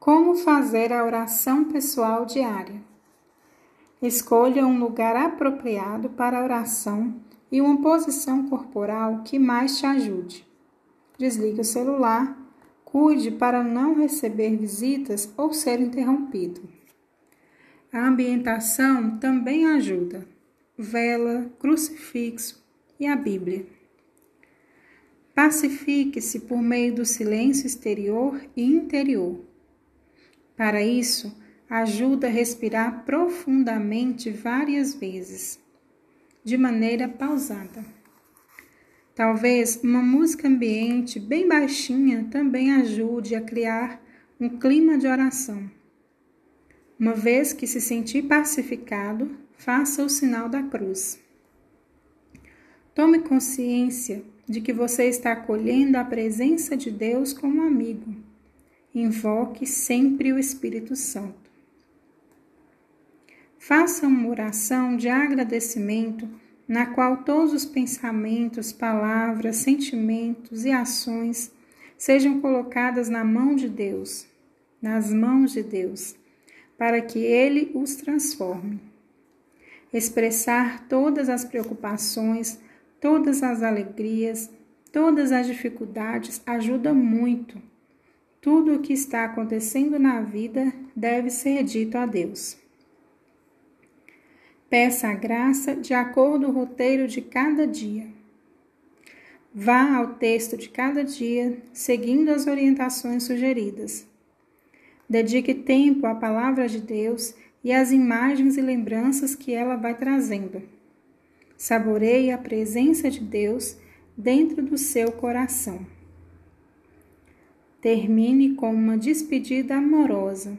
Como fazer a oração pessoal diária? Escolha um lugar apropriado para a oração e uma posição corporal que mais te ajude. Desligue o celular, cuide para não receber visitas ou ser interrompido. A ambientação também ajuda. Vela, crucifixo e a Bíblia. Pacifique-se por meio do silêncio exterior e interior para isso, ajuda a respirar profundamente várias vezes, de maneira pausada. Talvez uma música ambiente bem baixinha também ajude a criar um clima de oração. Uma vez que se sentir pacificado, faça o sinal da cruz. Tome consciência de que você está acolhendo a presença de Deus como amigo Invoque sempre o Espírito Santo. Faça uma oração de agradecimento na qual todos os pensamentos, palavras, sentimentos e ações sejam colocadas na mão de Deus, nas mãos de Deus, para que Ele os transforme. Expressar todas as preocupações, todas as alegrias, todas as dificuldades ajuda muito tudo o que está acontecendo na vida deve ser dito a Deus. Peça a graça de acordo com o roteiro de cada dia. Vá ao texto de cada dia, seguindo as orientações sugeridas. Dedique tempo à palavra de Deus e às imagens e lembranças que ela vai trazendo. Saboreie a presença de Deus dentro do seu coração. Termine com uma despedida amorosa,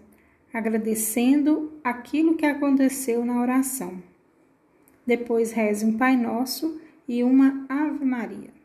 agradecendo aquilo que aconteceu na oração. Depois reze um Pai Nosso e uma Ave Maria.